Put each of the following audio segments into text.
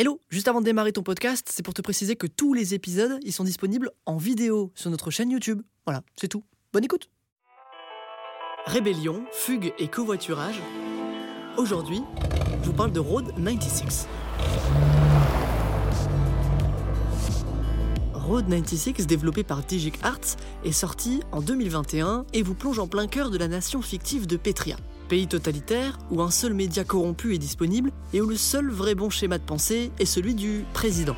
Hello, juste avant de démarrer ton podcast, c'est pour te préciser que tous les épisodes, ils sont disponibles en vidéo sur notre chaîne YouTube. Voilà, c'est tout. Bonne écoute. Rébellion, fugue et covoiturage. Aujourd'hui, je vous parle de Road 96. Road 96, développé par Digic Arts, est sorti en 2021 et vous plonge en plein cœur de la nation fictive de Petria. Pays totalitaire où un seul média corrompu est disponible et où le seul vrai bon schéma de pensée est celui du président.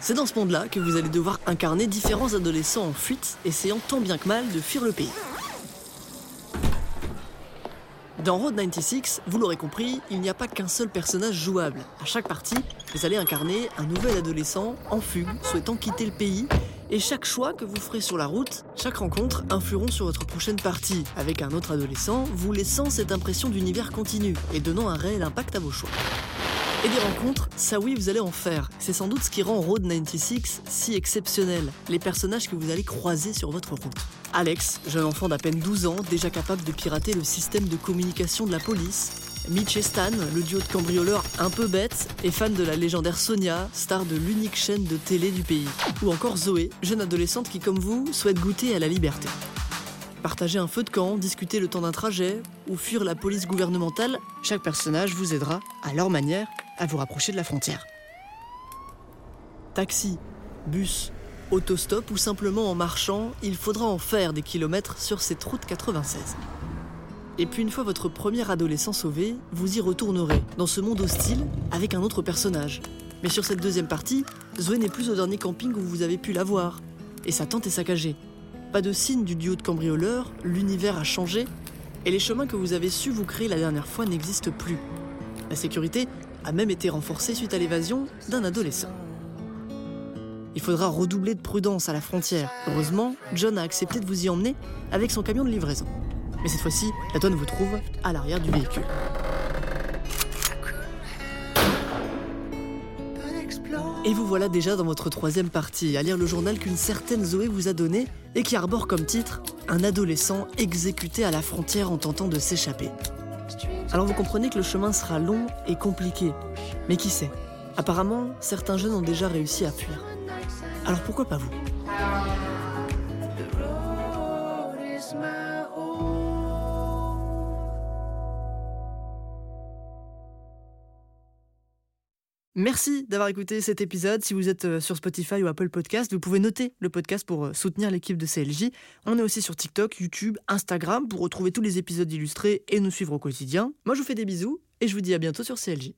C'est dans ce monde-là que vous allez devoir incarner différents adolescents en fuite, essayant tant bien que mal de fuir le pays. Dans Road 96, vous l'aurez compris, il n'y a pas qu'un seul personnage jouable. À chaque partie, vous allez incarner un nouvel adolescent en fugue, souhaitant quitter le pays. Et chaque choix que vous ferez sur la route, chaque rencontre influeront sur votre prochaine partie, avec un autre adolescent, vous laissant cette impression d'univers continu et donnant un réel impact à vos choix. Et des rencontres, ça oui, vous allez en faire. C'est sans doute ce qui rend Road 96 si exceptionnel, les personnages que vous allez croiser sur votre route. Alex, jeune enfant d'à peine 12 ans, déjà capable de pirater le système de communication de la police. Mitch et Stan, le duo de cambrioleurs un peu bête et fan de la légendaire Sonia, star de l'unique chaîne de télé du pays. Ou encore Zoé, jeune adolescente qui, comme vous, souhaite goûter à la liberté. Partager un feu de camp, discuter le temps d'un trajet ou fuir la police gouvernementale, chaque personnage vous aidera, à leur manière, à vous rapprocher de la frontière. Taxi, bus, autostop ou simplement en marchant, il faudra en faire des kilomètres sur cette route 96. Et puis une fois votre premier adolescent sauvé, vous y retournerez, dans ce monde hostile, avec un autre personnage. Mais sur cette deuxième partie, Zoé n'est plus au dernier camping où vous avez pu la voir, et sa tente est saccagée. Pas de signe du duo de cambrioleurs, l'univers a changé, et les chemins que vous avez su vous créer la dernière fois n'existent plus. La sécurité a même été renforcée suite à l'évasion d'un adolescent. Il faudra redoubler de prudence à la frontière. Heureusement, John a accepté de vous y emmener avec son camion de livraison. Mais cette fois-ci, la tonne vous trouve à l'arrière du véhicule. Et vous voilà déjà dans votre troisième partie, à lire le journal qu'une certaine Zoé vous a donné et qui arbore comme titre Un adolescent exécuté à la frontière en tentant de s'échapper. Alors vous comprenez que le chemin sera long et compliqué. Mais qui sait? Apparemment, certains jeunes ont déjà réussi à fuir. Alors pourquoi pas vous? Merci d'avoir écouté cet épisode. Si vous êtes euh, sur Spotify ou Apple Podcast, vous pouvez noter le podcast pour euh, soutenir l'équipe de CLJ. On est aussi sur TikTok, YouTube, Instagram pour retrouver tous les épisodes illustrés et nous suivre au quotidien. Moi, je vous fais des bisous et je vous dis à bientôt sur CLJ.